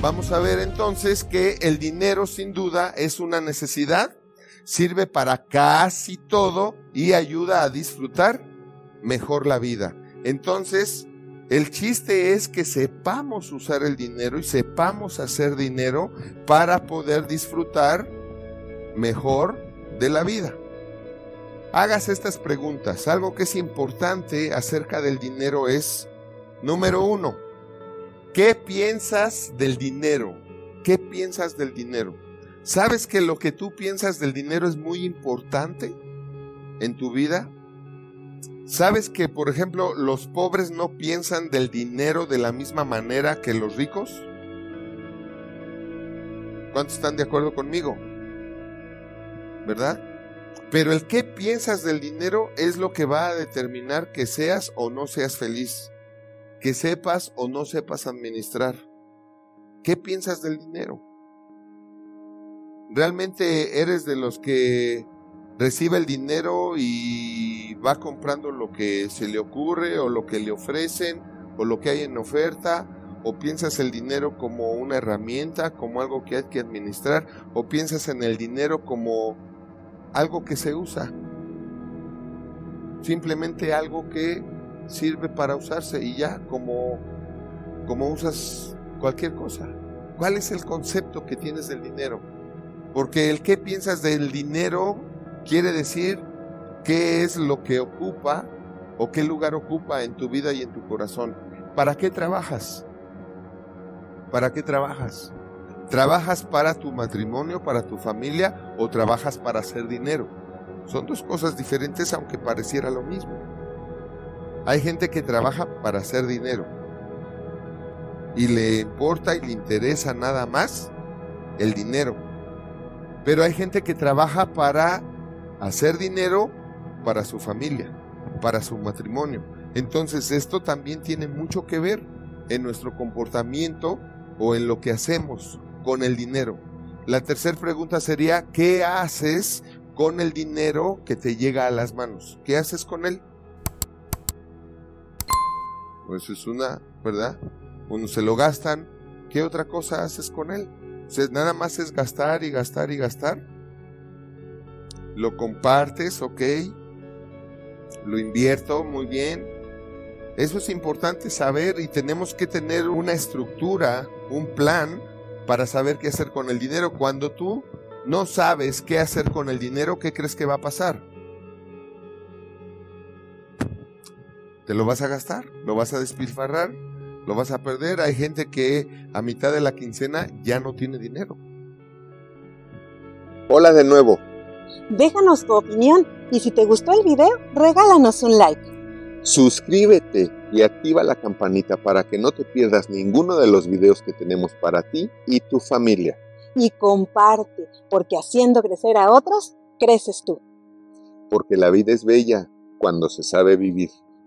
vamos a ver entonces que el dinero sin duda es una necesidad, sirve para casi todo y ayuda a disfrutar mejor la vida. Entonces, el chiste es que sepamos usar el dinero y sepamos hacer dinero para poder disfrutar mejor de la vida. Hagas estas preguntas. Algo que es importante acerca del dinero es, número uno, ¿qué piensas del dinero? ¿Qué piensas del dinero? ¿Sabes que lo que tú piensas del dinero es muy importante en tu vida? ¿Sabes que, por ejemplo, los pobres no piensan del dinero de la misma manera que los ricos? ¿Cuántos están de acuerdo conmigo? ¿Verdad? Pero el qué piensas del dinero es lo que va a determinar que seas o no seas feliz, que sepas o no sepas administrar. ¿Qué piensas del dinero? ¿Realmente eres de los que recibe el dinero y va comprando lo que se le ocurre o lo que le ofrecen o lo que hay en oferta o piensas el dinero como una herramienta, como algo que hay que administrar o piensas en el dinero como algo que se usa, simplemente algo que sirve para usarse y ya como como usas cualquier cosa. ¿Cuál es el concepto que tienes del dinero? Porque el que piensas del dinero Quiere decir qué es lo que ocupa o qué lugar ocupa en tu vida y en tu corazón. ¿Para qué trabajas? ¿Para qué trabajas? ¿Trabajas para tu matrimonio, para tu familia o trabajas para hacer dinero? Son dos cosas diferentes aunque pareciera lo mismo. Hay gente que trabaja para hacer dinero y le importa y le interesa nada más el dinero. Pero hay gente que trabaja para hacer dinero para su familia, para su matrimonio. Entonces esto también tiene mucho que ver en nuestro comportamiento o en lo que hacemos con el dinero. La tercera pregunta sería, ¿qué haces con el dinero que te llega a las manos? ¿Qué haces con él? Pues es una, ¿verdad? Uno se lo gastan, ¿qué otra cosa haces con él? O nada más es gastar y gastar y gastar lo compartes, ok, lo invierto, muy bien. Eso es importante saber y tenemos que tener una estructura, un plan para saber qué hacer con el dinero. Cuando tú no sabes qué hacer con el dinero, ¿qué crees que va a pasar? ¿Te lo vas a gastar? ¿Lo vas a despilfarrar? ¿Lo vas a perder? Hay gente que a mitad de la quincena ya no tiene dinero. Hola de nuevo. Déjanos tu opinión y si te gustó el video, regálanos un like. Suscríbete y activa la campanita para que no te pierdas ninguno de los videos que tenemos para ti y tu familia. Y comparte, porque haciendo crecer a otros, creces tú. Porque la vida es bella cuando se sabe vivir.